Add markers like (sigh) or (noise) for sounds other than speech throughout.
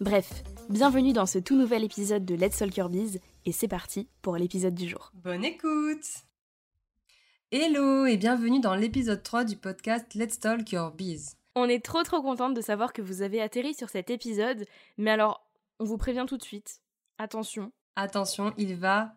Bref, bienvenue dans ce tout nouvel épisode de Let's Talk Your Biz et c'est parti pour l'épisode du jour. Bonne écoute Hello et bienvenue dans l'épisode 3 du podcast Let's Talk Your Biz. On est trop trop contente de savoir que vous avez atterri sur cet épisode, mais alors on vous prévient tout de suite, attention. Attention, il va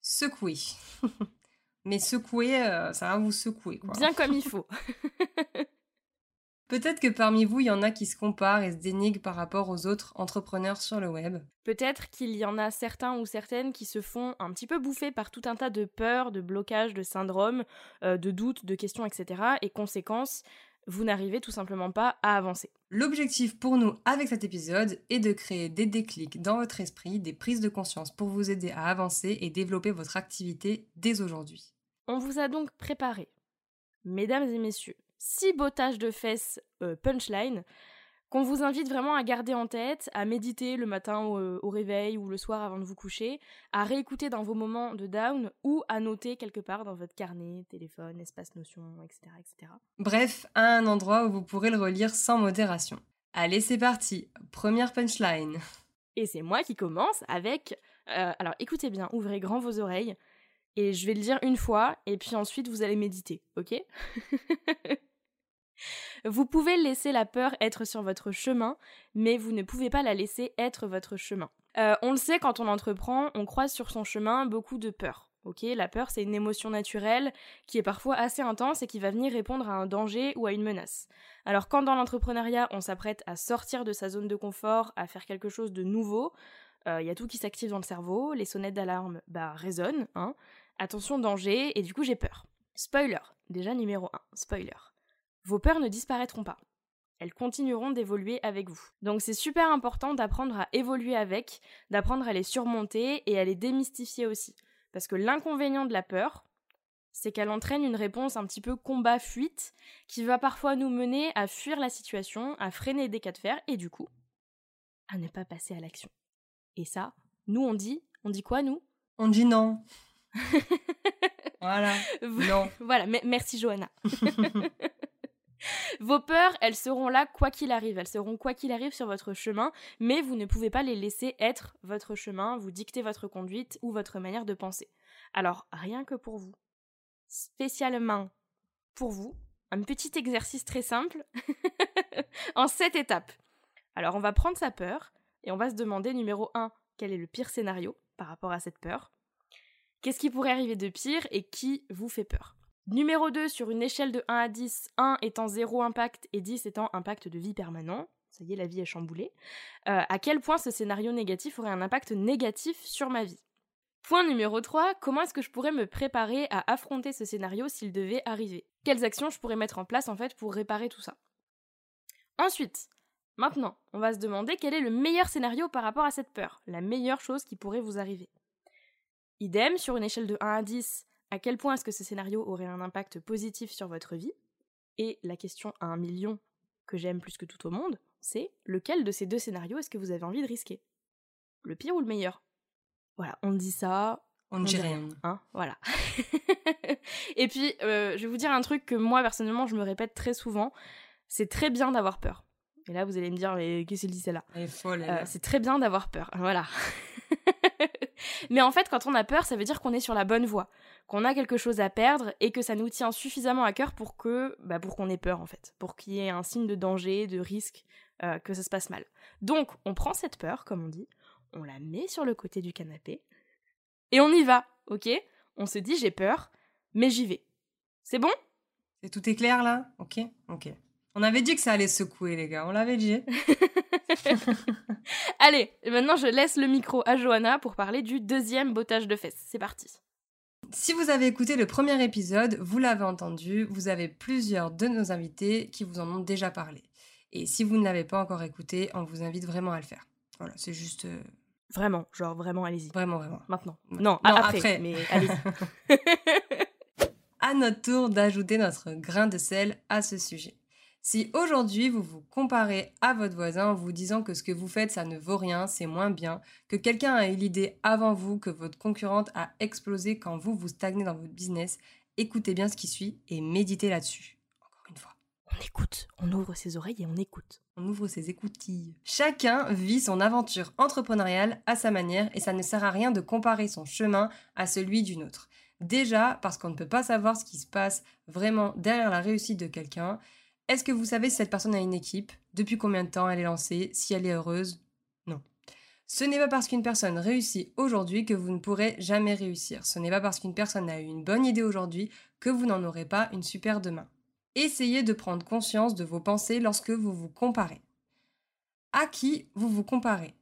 secouer. (laughs) mais secouer, euh, ça va vous secouer quoi. Bien comme il faut. (laughs) Peut-être que parmi vous, il y en a qui se comparent et se dénigrent par rapport aux autres entrepreneurs sur le web. Peut-être qu'il y en a certains ou certaines qui se font un petit peu bouffer par tout un tas de peurs, de blocages, de syndromes, euh, de doutes, de questions, etc. Et conséquence, vous n'arrivez tout simplement pas à avancer. L'objectif pour nous avec cet épisode est de créer des déclics dans votre esprit, des prises de conscience pour vous aider à avancer et développer votre activité dès aujourd'hui. On vous a donc préparé, mesdames et messieurs, six bottages de fesses euh, punchline qu'on vous invite vraiment à garder en tête, à méditer le matin au, réveil ou le soir avant de vous coucher, à réécouter dans vos moments de down ou à noter quelque part dans votre carnet, téléphone, espace notion, etc. etc. Bref, à un endroit où vous pourrez le relire sans modération. Allez, c'est parti. Première punchline. Et c'est moi qui commence avec... Euh, alors écoutez bien, ouvrez grand vos oreilles. Et je vais le dire une fois, et puis ensuite vous allez méditer, ok? (laughs) Vous pouvez laisser la peur être sur votre chemin, mais vous ne pouvez pas la laisser être votre chemin. Euh, on le sait, quand on entreprend, on croise sur son chemin beaucoup de peur. Ok, la peur, c'est une émotion naturelle qui est parfois assez intense et qui va venir répondre à un danger ou à une menace. Alors, quand dans l'entrepreneuriat, on s'apprête à sortir de sa zone de confort, à faire quelque chose de nouveau, il euh, y a tout qui s'active dans le cerveau, les sonnettes d'alarme bah, résonnent, hein. Attention, danger, et du coup, j'ai peur. Spoiler, déjà numéro 1, spoiler vos peurs ne disparaîtront pas. Elles continueront d'évoluer avec vous. Donc c'est super important d'apprendre à évoluer avec, d'apprendre à les surmonter et à les démystifier aussi. Parce que l'inconvénient de la peur, c'est qu'elle entraîne une réponse un petit peu combat-fuite qui va parfois nous mener à fuir la situation, à freiner des cas de fer et du coup, à ne pas passer à l'action. Et ça, nous on dit, on dit quoi nous? On dit non. (laughs) voilà. Non. Voilà, merci Johanna. (laughs) (laughs) Vos peurs, elles seront là quoi qu'il arrive, elles seront quoi qu'il arrive sur votre chemin, mais vous ne pouvez pas les laisser être votre chemin, vous dicter votre conduite ou votre manière de penser. Alors, rien que pour vous, spécialement pour vous, un petit exercice très simple en sept étapes. Alors, on va prendre sa peur et on va se demander numéro 1, quel est le pire scénario par rapport à cette peur Qu'est-ce qui pourrait arriver de pire et qui vous fait peur? Numéro 2, sur une échelle de 1 à 10, 1 étant zéro impact et 10 étant impact de vie permanent, ça y est, la vie est chamboulée, euh, à quel point ce scénario négatif aurait un impact négatif sur ma vie? Point numéro 3, comment est-ce que je pourrais me préparer à affronter ce scénario s'il devait arriver? Quelles actions je pourrais mettre en place en fait pour réparer tout ça? Ensuite, maintenant, on va se demander quel est le meilleur scénario par rapport à cette peur, la meilleure chose qui pourrait vous arriver. Idem, sur une échelle de 1 à 10, à quel point est-ce que ce scénario aurait un impact positif sur votre vie? Et la question à un million que j'aime plus que tout au monde, c'est lequel de ces deux scénarios est-ce que vous avez envie de risquer? Le pire ou le meilleur? Voilà, on dit ça. On ne dit rien. Hein voilà. (laughs) Et puis, euh, je vais vous dire un truc que moi, personnellement, je me répète très souvent. C'est très bien d'avoir peur. Et là, vous allez me dire, mais qu'est-ce qu'elle dit celle-là? Euh, C'est très bien d'avoir peur. Voilà. (laughs) mais en fait, quand on a peur, ça veut dire qu'on est sur la bonne voie qu'on a quelque chose à perdre et que ça nous tient suffisamment à cœur pour que bah, pour qu'on ait peur en fait, pour qu'il y ait un signe de danger, de risque, euh, que ça se passe mal. Donc on prend cette peur, comme on dit, on la met sur le côté du canapé et on y va, ok? On se dit j'ai peur, mais j'y vais. C'est bon? Et tout est clair là? Ok Ok. On avait dit que ça allait secouer les gars, on l'avait dit. (laughs) Allez, maintenant je laisse le micro à Johanna pour parler du deuxième bottage de fesses. C'est parti. Si vous avez écouté le premier épisode, vous l'avez entendu, vous avez plusieurs de nos invités qui vous en ont déjà parlé. Et si vous ne l'avez pas encore écouté, on vous invite vraiment à le faire. Voilà, c'est juste... euh, Vraiment, genre vraiment, allez-y. Vraiment, vraiment. Maintenant. Non, Non, après, après. mais allez-y. (laughs) à notre tour d'ajouter notre grain de sel à ce sujet. Si aujourd'hui vous vous comparez à votre voisin en vous disant que ce que vous faites ça ne vaut rien, c'est moins bien, que quelqu'un a eu l'idée avant vous, que votre concurrente a explosé quand vous vous stagnez dans votre business, écoutez bien ce qui suit et méditez là-dessus. Encore une fois. on écoute, on ouvre ses oreilles et on écoute. On ouvre ses écoutilles. Chacun vit son aventure entrepreneuriale à sa manière et ça ne sert à rien de comparer son chemin à celui d'une autre. Déjà parce qu'on ne peut pas savoir ce qui se passe vraiment derrière la réussite de quelqu'un. Est-ce que vous savez si cette personne a une équipe? Depuis combien de temps elle est lancée? Si elle est heureuse? Non. Ce n'est pas parce qu'une personne réussit aujourd'hui que vous ne pourrez jamais réussir. Ce n'est pas parce qu'une personne a eu une bonne idée aujourd'hui que vous n'en aurez pas une super demain. Essayez de prendre conscience de vos pensées lorsque vous vous comparez. À qui vous vous comparez?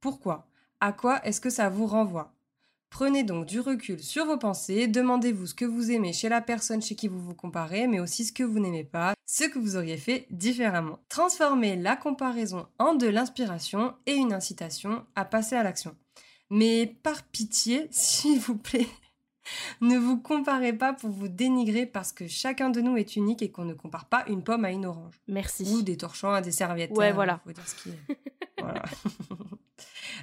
Pourquoi? À quoi est-ce que ça vous renvoie? Prenez donc du recul sur vos pensées, demandez-vous ce que vous aimez chez la personne chez qui vous vous comparez, mais aussi ce que vous n'aimez pas, ce que vous auriez fait différemment. Transformez la comparaison en de l'inspiration et une incitation à passer à l'action. Mais par pitié, (laughs) s'il vous plaît, ne vous comparez pas pour vous dénigrer parce que chacun de nous est unique et qu'on ne compare pas une pomme à une orange. Merci. Ou des torchons à des serviettes. Ouais, hein, voilà. faut dire ce qui est. Voilà. (laughs)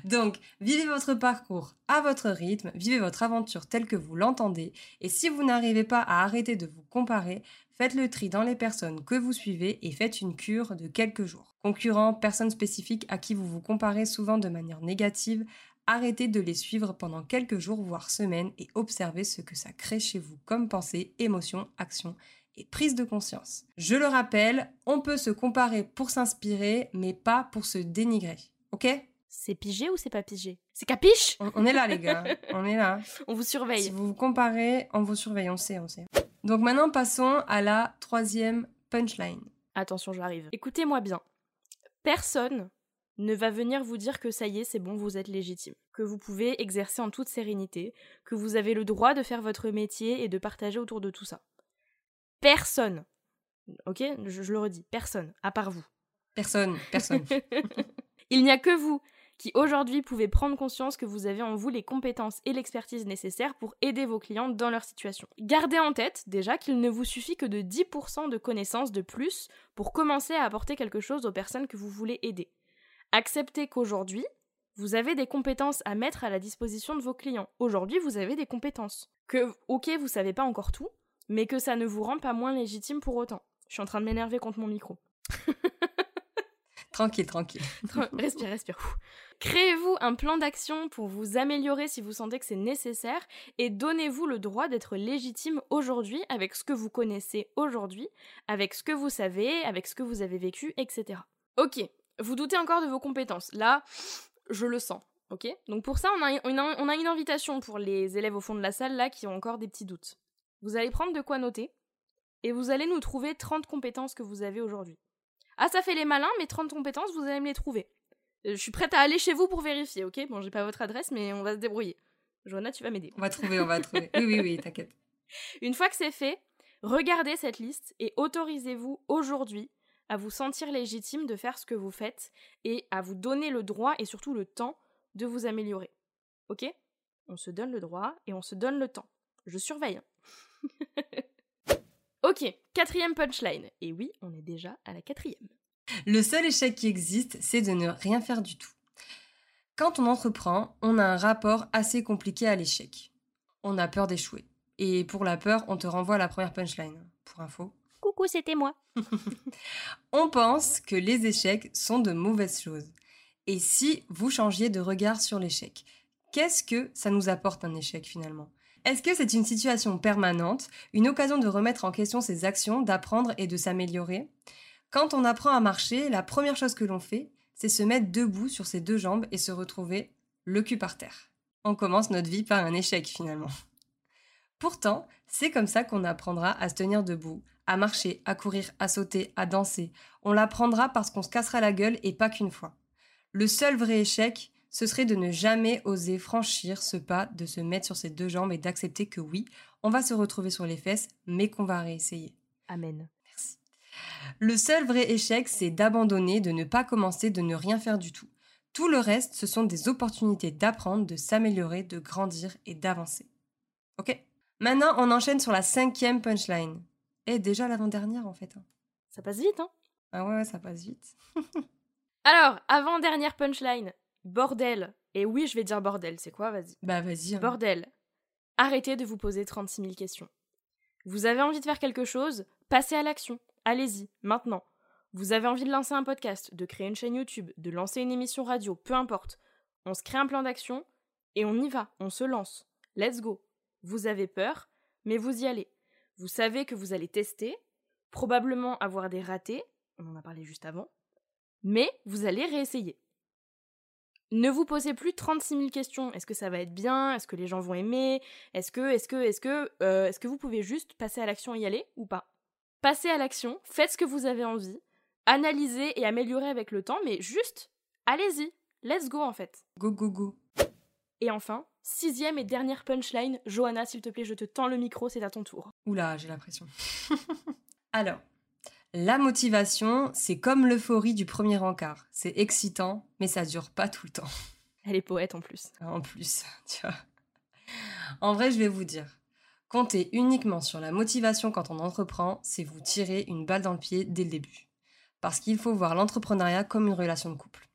Donc, vivez votre parcours à votre rythme, vivez votre aventure telle que vous l'entendez, et si vous n'arrivez pas à arrêter de vous comparer, faites le tri dans les personnes que vous suivez et faites une cure de quelques jours. Concurrents, personnes spécifiques à qui vous vous comparez souvent de manière négative, arrêtez de les suivre pendant quelques jours, voire semaines, et observez ce que ça crée chez vous comme pensée, émotion, action et prise de conscience. Je le rappelle, on peut se comparer pour s'inspirer, mais pas pour se dénigrer. Ok? C'est pigé ou c'est pas pigé? C'est capiche? On, on est là, les gars. On est là. (laughs) On vous Si surveille. vous vous comparez, on vous surveille, on sait, on sait. Donc maintenant, passons à la troisième punchline. Attention, j'arrive. Écoutez-moi bien. Personne ne va venir vous dire que ça y est, c'est bon, vous êtes légitime, que vous pouvez exercer en toute sérénité, que vous avez le droit de faire votre métier et de partager autour de tout ça. Personne. Ok? Je, je le redis, personne, à part vous. Personne, personne. (laughs) Il n'y a que vous qui aujourd'hui pouvez prendre conscience que vous avez en vous les compétences et l'expertise nécessaires pour aider vos clients dans leur situation. Gardez en tête déjà qu'il ne vous suffit que de 10% de connaissances de plus pour commencer à apporter quelque chose aux personnes que vous voulez aider. Acceptez qu'aujourd'hui, vous avez des compétences à mettre à la disposition de vos clients. Aujourd'hui, vous avez des compétences. Que, ok, vous savez pas encore tout, mais que ça ne vous rend pas moins légitime pour autant. Je suis en train de m'énerver contre mon micro. (laughs) tranquille, tranquille. (laughs) respire, respire. Créez-vous un plan d'action pour vous améliorer si vous sentez que c'est nécessaire et donnez-vous le droit d'être légitime aujourd'hui avec ce que vous connaissez aujourd'hui, avec ce que vous savez, avec ce que vous avez vécu, etc. Ok, vous doutez encore de vos compétences. Là, je le sens. Ok? Donc pour ça, on a, une, on a une invitation pour les élèves au fond de la salle là qui ont encore des petits doutes. Vous allez prendre de quoi noter et vous allez nous trouver 30 compétences que vous avez aujourd'hui. Ah, ça fait les malins, mais 30 compétences, vous allez me les trouver. Euh, Je suis prête à aller chez vous pour vérifier, ok? Bon, j'ai pas votre adresse, mais on va se débrouiller. Johanna, tu vas m'aider. On va trouver, on va trouver. Oui, oui, oui, (laughs) t'inquiète. Une fois que c'est fait, regardez cette liste et autorisez-vous aujourd'hui à vous sentir légitime de faire ce que vous faites et à vous donner le droit et surtout le temps de vous améliorer. Ok? On se donne le droit et on se donne le temps. Je surveille. (laughs) ok, quatrième punchline. Et oui, on est déjà à la quatrième. Le seul échec qui existe, c'est de ne rien faire du tout. Quand on entreprend, on a un rapport assez compliqué à l'échec. On a peur d'échouer. Et pour la peur, on te renvoie à la première punchline. Pour info. Coucou, c'était moi. (laughs) On pense que les échecs sont de mauvaises choses. Et si vous changiez de regard sur l'échec Qu'est-ce que ça nous apporte un échec finalement? Est-ce que c'est une situation permanente, une occasion de remettre en question ses actions, d'apprendre et de s'améliorer? Quand on apprend à marcher, la première chose que l'on fait, c'est se mettre debout sur ses deux jambes et se retrouver le cul par terre. On commence notre vie par un échec finalement. Pourtant, c'est comme ça qu'on apprendra à se tenir debout, à marcher, à courir, à sauter, à danser. On l'apprendra parce qu'on se cassera la gueule et pas qu'une fois. Le seul vrai échec, ce serait de ne jamais oser franchir ce pas, de se mettre sur ses deux jambes et d'accepter que oui, on va se retrouver sur les fesses, mais qu'on va réessayer. Amen. Merci. Le seul vrai échec, c'est d'abandonner, de ne pas commencer, de ne rien faire du tout. Tout le reste, ce sont des opportunités d'apprendre, de s'améliorer, de grandir et d'avancer. Ok? Maintenant, on enchaîne sur la cinquième punchline. Et déjà l'avant-dernière, en fait. hein. Ça passe vite, hein? Ah ouais, ouais, ça passe vite. (laughs) Alors, avant-dernière punchline. Bordel. Et oui, je vais dire bordel, c'est quoi Vas-y. Bah vas-y. hein. Bordel. Arrêtez de vous poser 36 000 questions. Vous avez envie de faire quelque chose? Passez à l'action. Allez-y, maintenant. Vous avez envie de lancer un podcast, de créer une chaîne YouTube, de lancer une émission radio, peu importe. On se crée un plan d'action et on y va, on se lance. Let's go. Vous avez peur, mais vous y allez. Vous savez que vous allez tester, probablement avoir des ratés, on en a parlé juste avant, mais vous allez réessayer. Ne vous posez plus 36 000 questions. Est-ce que ça va être bien? Est-ce que les gens vont aimer? Est-ce que, est-ce que, est-ce que, euh, est-ce que vous pouvez juste passer à l'action et y aller ou pas? Passez à l'action, faites ce que vous avez envie, analysez et améliorez avec le temps, mais juste, allez-y, let's go en fait. Go, go, go. Et enfin, sixième et dernière punchline, Johanna, s'il te plaît, je te tends le micro, c'est à ton tour. Oula, j'ai l'impression. (laughs) Alors, la motivation, c'est comme l'euphorie du premier encart. C'est excitant, mais ça dure pas tout le temps. Elle est poète en plus. En plus, (laughs) tu vois. En vrai, je vais vous dire, compter uniquement sur la motivation quand on entreprend, c'est vous tirer une balle dans le pied dès le début. Parce qu'il faut voir l'entrepreneuriat comme une relation de couple.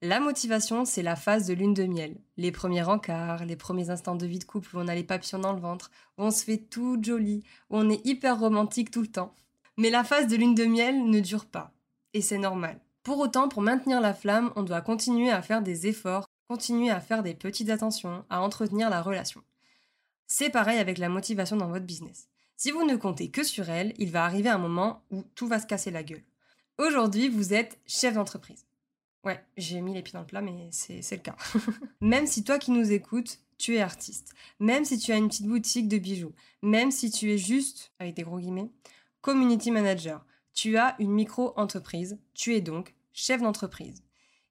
La motivation, c'est la phase de lune de miel. Les premiers encarts, les premiers instants de vie de couple où on a les papillons dans le ventre, où on se fait tout joli, où on est hyper romantique tout le temps. Mais la phase de lune de miel ne dure pas. Et c'est normal. Pour autant, pour maintenir la flamme, on doit continuer à faire des efforts, continuer à faire des petites attentions, à entretenir la relation. C'est pareil avec la motivation dans votre business. Si vous ne comptez que sur elle, il va arriver un moment où tout va se casser la gueule. Aujourd'hui, vous êtes chef d'entreprise. Ouais, j'ai mis les pieds dans le plat, mais c'est le cas. (laughs) même si toi qui nous écoutes, tu es artiste, même si tu as une petite boutique de bijoux, même si tu es juste, avec des gros guillemets, community manager, tu as une micro-entreprise, tu es donc chef d'entreprise.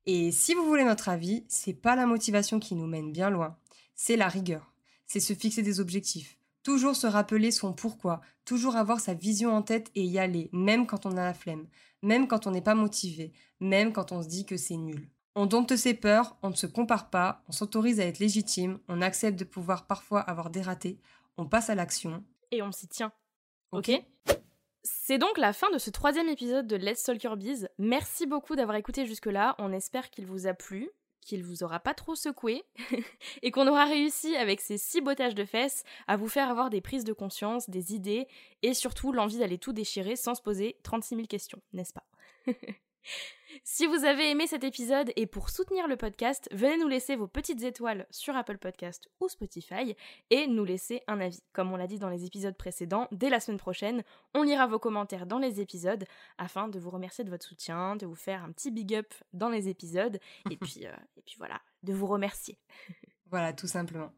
Et si vous voulez notre avis, c'est pas la motivation qui nous mène bien loin, c'est la rigueur. C'est se fixer des objectifs, toujours se rappeler son pourquoi, toujours avoir sa vision en tête et y aller, même quand on a la flemme, même quand on n'est pas motivé, même quand on se dit que c'est nul. On dompte ses peurs, on ne se compare pas, on s'autorise à être légitime, on accepte de pouvoir parfois avoir des ratés, on passe à l'action. Et on s'y tient. Ok, C'est donc la fin de ce troisième épisode de Let's Talk Biz. Merci beaucoup d'avoir écouté jusque-là. On espère qu'il vous a plu, qu'il vous aura pas trop secoué, (laughs) et qu'on aura réussi avec ces six bottages de fesses à vous faire avoir des prises de conscience, des idées, et surtout l'envie d'aller tout déchirer sans se poser 36 000 questions, n'est-ce pas? (laughs) Si vous avez aimé cet épisode et pour soutenir le podcast, venez nous laisser vos petites étoiles sur Apple Podcast ou Spotify et nous laisser un avis. Comme on l'a dit dans les épisodes précédents, dès la semaine prochaine, on lira vos commentaires dans les épisodes afin de vous remercier de votre soutien, de vous faire un petit big up dans les épisodes et (laughs) puis, euh, et puis voilà, de vous remercier. (laughs) Voilà, tout simplement.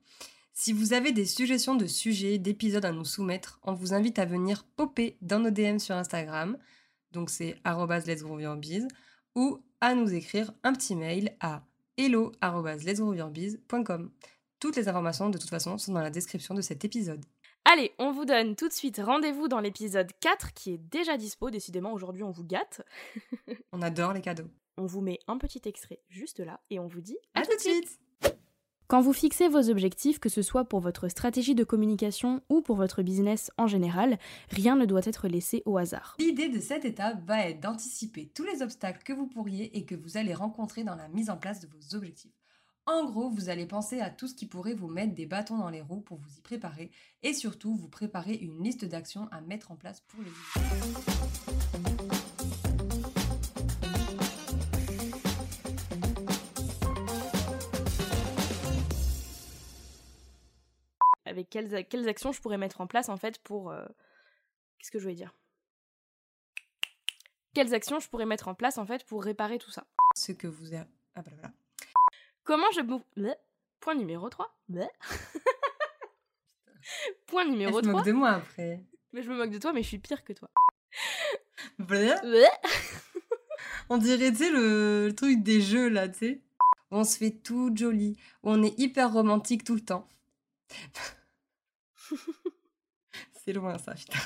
Si vous avez des suggestions de sujets, d'épisodes à nous soumettre, on vous invite à venir popper dans nos DM sur Instagram, donc c'est let's ou à nous écrire un petit mail à hello arobase let's grow your biz.com. Toutes les informations, de toute façon, sont dans la description de cet épisode. Allez, on vous donne tout de suite rendez-vous dans l'épisode 4 qui est déjà dispo. Décidément, aujourd'hui, on vous gâte. (laughs) On adore les cadeaux. On vous met un petit extrait juste là et on vous dit À tout de suite Quand vous fixez vos objectifs, que ce soit pour votre stratégie de communication ou pour votre business en général, rien ne doit être laissé au hasard. L'idée de cette étape va être d'anticiper tous les obstacles que vous pourriez et que vous allez rencontrer dans la mise en place de vos objectifs. En gros, vous allez penser à tout ce qui pourrait vous mettre des bâtons dans les roues pour vous y préparer et surtout vous préparer une liste d'actions à mettre en place pour les Avec quelles, quelles actions je pourrais mettre en place en fait pour... euh, Qu'est-ce que je voulais dire? Quelles actions je pourrais mettre en place en fait pour réparer tout ça? Ce que vous a... Ah bah voilà. Comment je... Bleh. Point numéro 3. (laughs) Point Elle numéro se 3. moque de moi après. Mais je me moque de toi, mais je suis pire que toi. Bleh. Bleh. (laughs) On dirait, tu sais, le, le truc des jeux, là, tu sais. Où on se fait tout joli, où on est hyper romantique tout le temps. (laughs) C'est loin, ça, putain.